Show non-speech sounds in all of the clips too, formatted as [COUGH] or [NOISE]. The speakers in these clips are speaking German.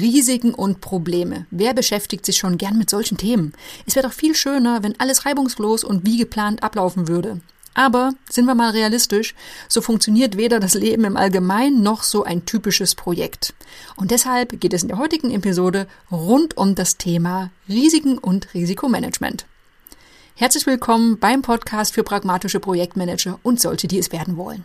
Risiken und Probleme. Wer beschäftigt sich schon gern mit solchen Themen? Es wäre doch viel schöner, wenn alles reibungslos und wie geplant ablaufen würde. Aber sind wir mal realistisch, so funktioniert weder das Leben im Allgemeinen noch so ein typisches Projekt. Und deshalb geht es in der heutigen Episode rund um das Thema Risiken und Risikomanagement. Herzlich willkommen beim Podcast für pragmatische Projektmanager und solche, die es werden wollen.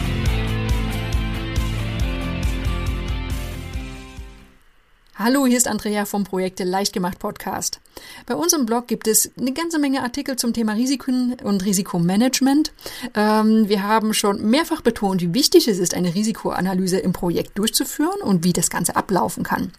Hallo, hier ist Andrea vom Projekte Leichtgemacht Podcast. Bei unserem Blog gibt es eine ganze Menge Artikel zum Thema Risiken und Risikomanagement. Ähm, wir haben schon mehrfach betont, wie wichtig es ist, eine Risikoanalyse im Projekt durchzuführen und wie das Ganze ablaufen kann.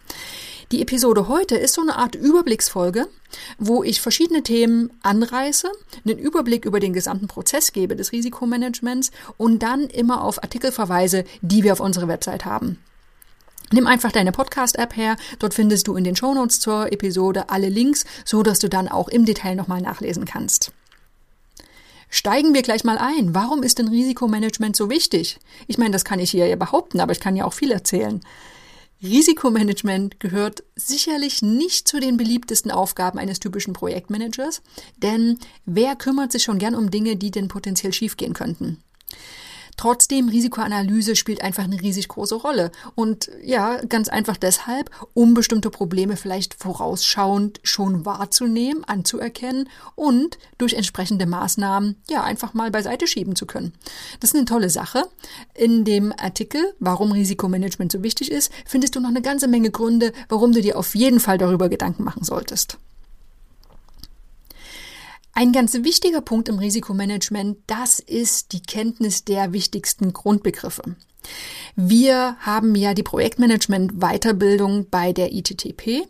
Die Episode heute ist so eine Art Überblicksfolge, wo ich verschiedene Themen anreiße, einen Überblick über den gesamten Prozess gebe des Risikomanagements und dann immer auf Artikel verweise, die wir auf unserer Website haben. Nimm einfach deine Podcast-App her. Dort findest du in den Shownotes zur Episode alle Links, so dass du dann auch im Detail nochmal nachlesen kannst. Steigen wir gleich mal ein. Warum ist denn Risikomanagement so wichtig? Ich meine, das kann ich hier ja behaupten, aber ich kann ja auch viel erzählen. Risikomanagement gehört sicherlich nicht zu den beliebtesten Aufgaben eines typischen Projektmanagers, denn wer kümmert sich schon gern um Dinge, die denn potenziell schiefgehen könnten? Trotzdem, Risikoanalyse spielt einfach eine riesig große Rolle. Und ja, ganz einfach deshalb, um bestimmte Probleme vielleicht vorausschauend schon wahrzunehmen, anzuerkennen und durch entsprechende Maßnahmen ja einfach mal beiseite schieben zu können. Das ist eine tolle Sache. In dem Artikel, warum Risikomanagement so wichtig ist, findest du noch eine ganze Menge Gründe, warum du dir auf jeden Fall darüber Gedanken machen solltest. Ein ganz wichtiger Punkt im Risikomanagement, das ist die Kenntnis der wichtigsten Grundbegriffe. Wir haben ja die Projektmanagement-Weiterbildung bei der ITTP.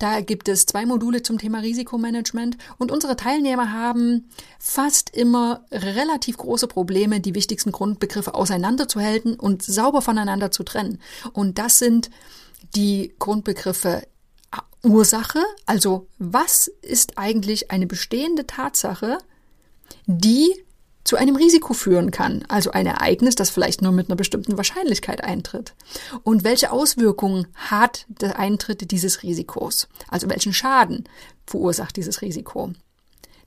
Da gibt es zwei Module zum Thema Risikomanagement und unsere Teilnehmer haben fast immer relativ große Probleme, die wichtigsten Grundbegriffe auseinanderzuhalten und sauber voneinander zu trennen. Und das sind die Grundbegriffe Ursache, also was ist eigentlich eine bestehende Tatsache, die zu einem Risiko führen kann, also ein Ereignis, das vielleicht nur mit einer bestimmten Wahrscheinlichkeit eintritt. Und welche Auswirkungen hat der Eintritt dieses Risikos? Also welchen Schaden verursacht dieses Risiko?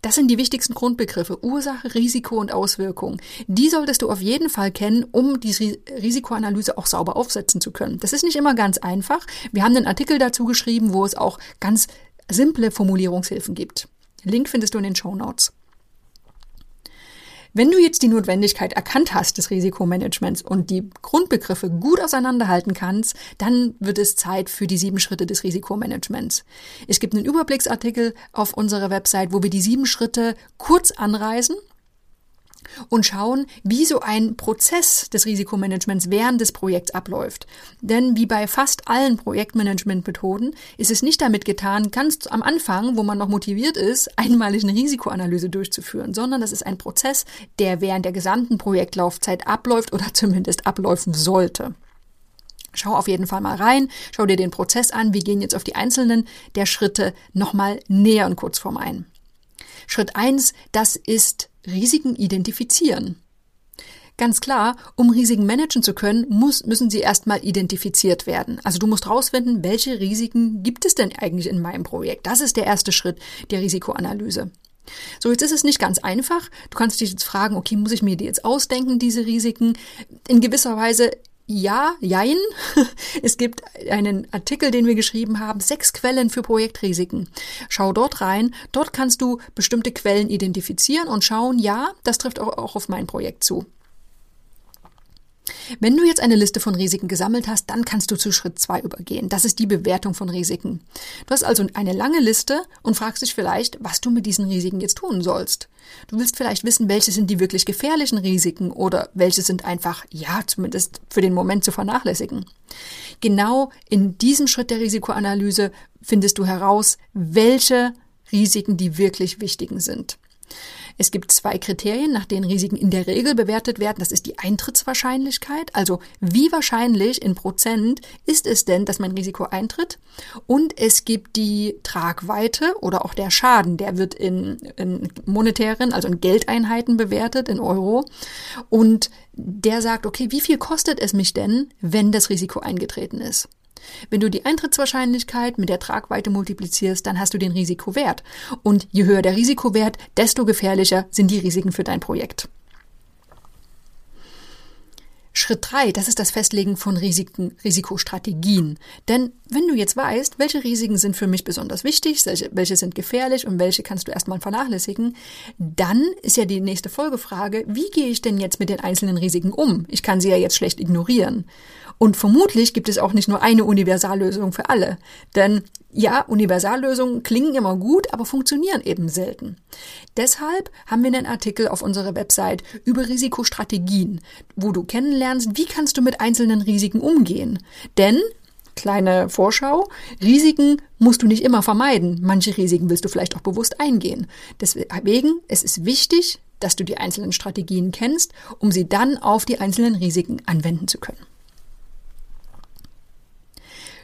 Das sind die wichtigsten Grundbegriffe. Ursache, Risiko und Auswirkung. Die solltest du auf jeden Fall kennen, um die Risikoanalyse auch sauber aufsetzen zu können. Das ist nicht immer ganz einfach. Wir haben einen Artikel dazu geschrieben, wo es auch ganz simple Formulierungshilfen gibt. Link findest du in den Show Notes. Wenn du jetzt die Notwendigkeit erkannt hast des Risikomanagements und die Grundbegriffe gut auseinanderhalten kannst, dann wird es Zeit für die sieben Schritte des Risikomanagements. Es gibt einen Überblicksartikel auf unserer Website, wo wir die sieben Schritte kurz anreisen und schauen, wie so ein Prozess des Risikomanagements während des Projekts abläuft. Denn wie bei fast allen Projektmanagementmethoden ist es nicht damit getan, ganz am Anfang, wo man noch motiviert ist, einmalig eine Risikoanalyse durchzuführen, sondern das ist ein Prozess, der während der gesamten Projektlaufzeit abläuft oder zumindest abläufen sollte. Schau auf jeden Fall mal rein, schau dir den Prozess an. Wir gehen jetzt auf die einzelnen der Schritte nochmal näher und kurzform ein. Schritt eins, das ist Risiken identifizieren. Ganz klar, um Risiken managen zu können, muss, müssen sie erstmal identifiziert werden. Also du musst rausfinden, welche Risiken gibt es denn eigentlich in meinem Projekt. Das ist der erste Schritt der Risikoanalyse. So, jetzt ist es nicht ganz einfach. Du kannst dich jetzt fragen, okay, muss ich mir die jetzt ausdenken, diese Risiken? In gewisser Weise ja, jein. [LAUGHS] Es gibt einen Artikel, den wir geschrieben haben, sechs Quellen für Projektrisiken. Schau dort rein. Dort kannst du bestimmte Quellen identifizieren und schauen, ja, das trifft auch auf mein Projekt zu. Wenn du jetzt eine Liste von Risiken gesammelt hast, dann kannst du zu Schritt zwei übergehen. Das ist die Bewertung von Risiken. Du hast also eine lange Liste und fragst dich vielleicht, was du mit diesen Risiken jetzt tun sollst. Du willst vielleicht wissen, welche sind die wirklich gefährlichen Risiken oder welche sind einfach, ja, zumindest für den Moment zu vernachlässigen. Genau in diesem Schritt der Risikoanalyse findest du heraus, welche Risiken die wirklich wichtigen sind. Es gibt zwei Kriterien, nach denen Risiken in der Regel bewertet werden. Das ist die Eintrittswahrscheinlichkeit, also wie wahrscheinlich in Prozent ist es denn, dass mein Risiko eintritt. Und es gibt die Tragweite oder auch der Schaden, der wird in, in monetären, also in Geldeinheiten bewertet, in Euro. Und der sagt, okay, wie viel kostet es mich denn, wenn das Risiko eingetreten ist? Wenn du die Eintrittswahrscheinlichkeit mit der Tragweite multiplizierst, dann hast du den Risikowert. Und je höher der Risikowert, desto gefährlicher sind die Risiken für dein Projekt. Schritt drei, das ist das Festlegen von Risiken, Risikostrategien. Denn wenn du jetzt weißt, welche Risiken sind für mich besonders wichtig, welche, welche sind gefährlich und welche kannst du erstmal vernachlässigen, dann ist ja die nächste Folgefrage, wie gehe ich denn jetzt mit den einzelnen Risiken um? Ich kann sie ja jetzt schlecht ignorieren. Und vermutlich gibt es auch nicht nur eine Universallösung für alle. Denn ja, Universallösungen klingen immer gut, aber funktionieren eben selten. Deshalb haben wir einen Artikel auf unserer Website über Risikostrategien, wo du kennenlernst, wie kannst du mit einzelnen Risiken umgehen. Denn Kleine Vorschau. Risiken musst du nicht immer vermeiden. Manche Risiken willst du vielleicht auch bewusst eingehen. Deswegen, es ist wichtig, dass du die einzelnen Strategien kennst, um sie dann auf die einzelnen Risiken anwenden zu können.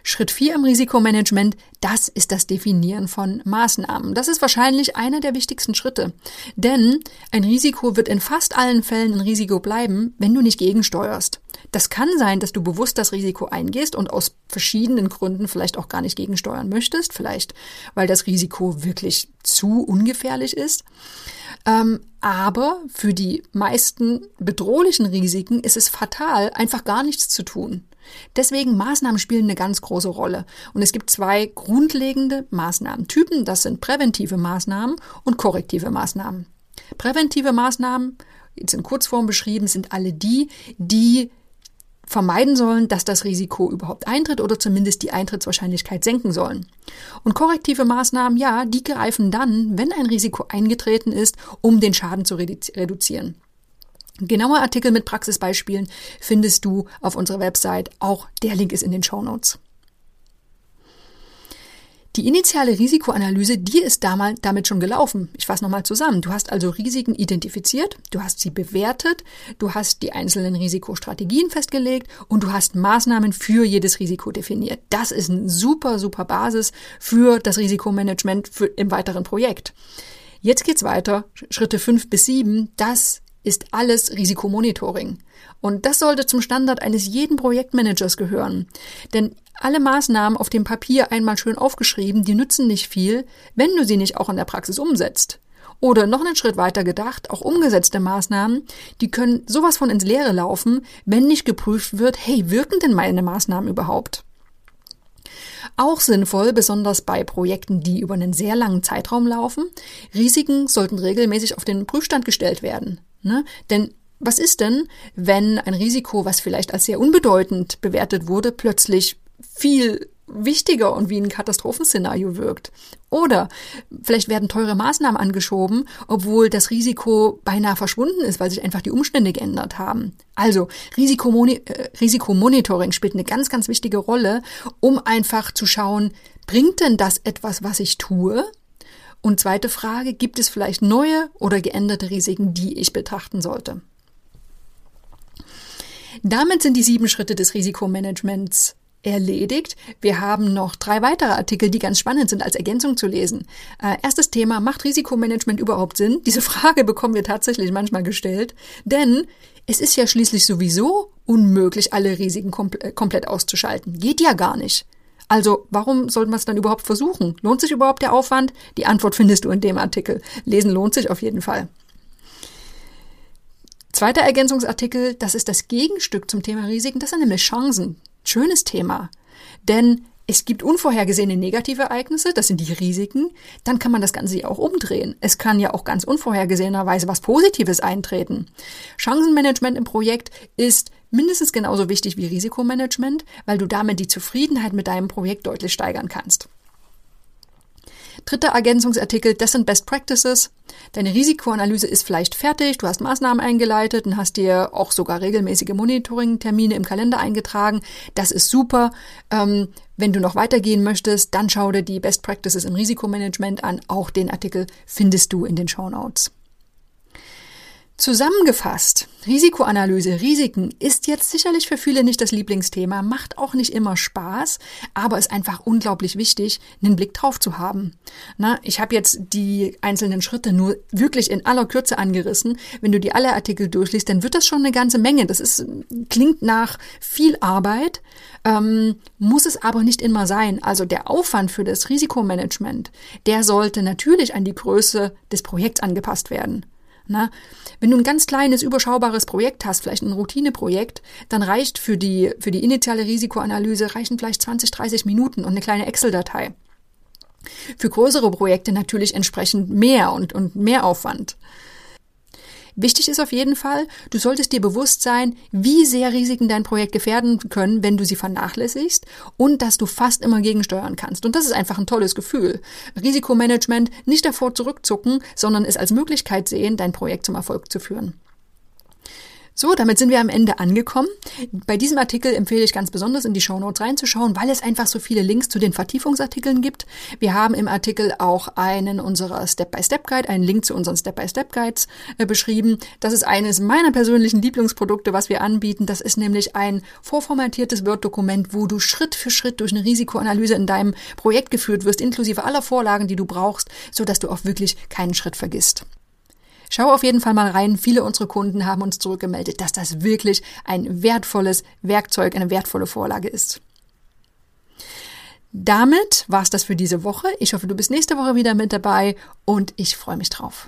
Schritt 4 im Risikomanagement, das ist das Definieren von Maßnahmen. Das ist wahrscheinlich einer der wichtigsten Schritte. Denn ein Risiko wird in fast allen Fällen ein Risiko bleiben, wenn du nicht gegensteuerst. Das kann sein, dass du bewusst das Risiko eingehst und aus verschiedenen Gründen vielleicht auch gar nicht gegensteuern möchtest, vielleicht weil das Risiko wirklich zu ungefährlich ist. Ähm, aber für die meisten bedrohlichen Risiken ist es fatal, einfach gar nichts zu tun. Deswegen Maßnahmen spielen eine ganz große Rolle. Und es gibt zwei grundlegende Maßnahmentypen. Das sind präventive Maßnahmen und korrektive Maßnahmen. Präventive Maßnahmen, jetzt in Kurzform beschrieben, sind alle die, die vermeiden sollen, dass das Risiko überhaupt eintritt oder zumindest die Eintrittswahrscheinlichkeit senken sollen. Und korrektive Maßnahmen, ja, die greifen dann, wenn ein Risiko eingetreten ist, um den Schaden zu reduzieren. Genaue Artikel mit Praxisbeispielen findest du auf unserer Website. Auch der Link ist in den Show Notes. Die initiale Risikoanalyse, die ist damals damit schon gelaufen. Ich fasse nochmal zusammen. Du hast also Risiken identifiziert, du hast sie bewertet, du hast die einzelnen Risikostrategien festgelegt und du hast Maßnahmen für jedes Risiko definiert. Das ist eine super, super Basis für das Risikomanagement für, im weiteren Projekt. Jetzt geht's weiter. Schritte fünf bis sieben. Das ist alles Risikomonitoring. Und das sollte zum Standard eines jeden Projektmanagers gehören. Denn alle Maßnahmen auf dem Papier einmal schön aufgeschrieben, die nützen nicht viel, wenn du sie nicht auch in der Praxis umsetzt. Oder noch einen Schritt weiter gedacht, auch umgesetzte Maßnahmen, die können sowas von ins Leere laufen, wenn nicht geprüft wird, hey, wirken denn meine Maßnahmen überhaupt? Auch sinnvoll, besonders bei Projekten, die über einen sehr langen Zeitraum laufen. Risiken sollten regelmäßig auf den Prüfstand gestellt werden. Ne? Denn was ist denn, wenn ein Risiko, was vielleicht als sehr unbedeutend bewertet wurde, plötzlich viel wichtiger und wie ein Katastrophenszenario wirkt. Oder vielleicht werden teure Maßnahmen angeschoben, obwohl das Risiko beinahe verschwunden ist, weil sich einfach die Umstände geändert haben. Also Risikomoni äh, Risikomonitoring spielt eine ganz, ganz wichtige Rolle, um einfach zu schauen, bringt denn das etwas, was ich tue? Und zweite Frage, gibt es vielleicht neue oder geänderte Risiken, die ich betrachten sollte? Damit sind die sieben Schritte des Risikomanagements erledigt. Wir haben noch drei weitere Artikel, die ganz spannend sind als Ergänzung zu lesen. Äh, erstes Thema, macht Risikomanagement überhaupt Sinn? Diese Frage bekommen wir tatsächlich manchmal gestellt, denn es ist ja schließlich sowieso unmöglich, alle Risiken kompl komplett auszuschalten. Geht ja gar nicht. Also warum sollte man es dann überhaupt versuchen? Lohnt sich überhaupt der Aufwand? Die Antwort findest du in dem Artikel. Lesen lohnt sich auf jeden Fall. Zweiter Ergänzungsartikel, das ist das Gegenstück zum Thema Risiken, das sind nämlich Chancen. Schönes Thema. Denn es gibt unvorhergesehene negative Ereignisse, das sind die Risiken, dann kann man das Ganze ja auch umdrehen. Es kann ja auch ganz unvorhergesehenerweise was Positives eintreten. Chancenmanagement im Projekt ist mindestens genauso wichtig wie Risikomanagement, weil du damit die Zufriedenheit mit deinem Projekt deutlich steigern kannst. Dritter Ergänzungsartikel, das sind Best Practices. Deine Risikoanalyse ist vielleicht fertig, du hast Maßnahmen eingeleitet und hast dir auch sogar regelmäßige Monitoring-Termine im Kalender eingetragen. Das ist super. Ähm, wenn du noch weitergehen möchtest, dann schau dir die Best Practices im Risikomanagement an. Auch den Artikel findest du in den Show Notes. Zusammengefasst, Risikoanalyse, Risiken ist jetzt sicherlich für viele nicht das Lieblingsthema, macht auch nicht immer Spaß, aber ist einfach unglaublich wichtig, einen Blick drauf zu haben. Na, ich habe jetzt die einzelnen Schritte nur wirklich in aller Kürze angerissen. Wenn du die alle Artikel durchliest, dann wird das schon eine ganze Menge. Das ist, klingt nach viel Arbeit, ähm, muss es aber nicht immer sein. Also der Aufwand für das Risikomanagement, der sollte natürlich an die Größe des Projekts angepasst werden. Na, wenn du ein ganz kleines, überschaubares Projekt hast, vielleicht ein Routineprojekt, dann reicht für die, für die initiale Risikoanalyse reichen vielleicht 20, 30 Minuten und eine kleine Excel-Datei. Für größere Projekte natürlich entsprechend mehr und, und mehr Aufwand. Wichtig ist auf jeden Fall, du solltest dir bewusst sein, wie sehr Risiken dein Projekt gefährden können, wenn du sie vernachlässigst und dass du fast immer gegensteuern kannst. Und das ist einfach ein tolles Gefühl. Risikomanagement nicht davor zurückzucken, sondern es als Möglichkeit sehen, dein Projekt zum Erfolg zu führen. So, damit sind wir am Ende angekommen. Bei diesem Artikel empfehle ich ganz besonders in die Show Notes reinzuschauen, weil es einfach so viele Links zu den Vertiefungsartikeln gibt. Wir haben im Artikel auch einen unserer Step-by-Step-Guide, einen Link zu unseren Step-by-Step-Guides äh, beschrieben. Das ist eines meiner persönlichen Lieblingsprodukte, was wir anbieten. Das ist nämlich ein vorformatiertes Word-Dokument, wo du Schritt für Schritt durch eine Risikoanalyse in deinem Projekt geführt wirst, inklusive aller Vorlagen, die du brauchst, so dass du auch wirklich keinen Schritt vergisst. Schau auf jeden Fall mal rein. Viele unserer Kunden haben uns zurückgemeldet, dass das wirklich ein wertvolles Werkzeug, eine wertvolle Vorlage ist. Damit war's das für diese Woche. Ich hoffe, du bist nächste Woche wieder mit dabei und ich freue mich drauf.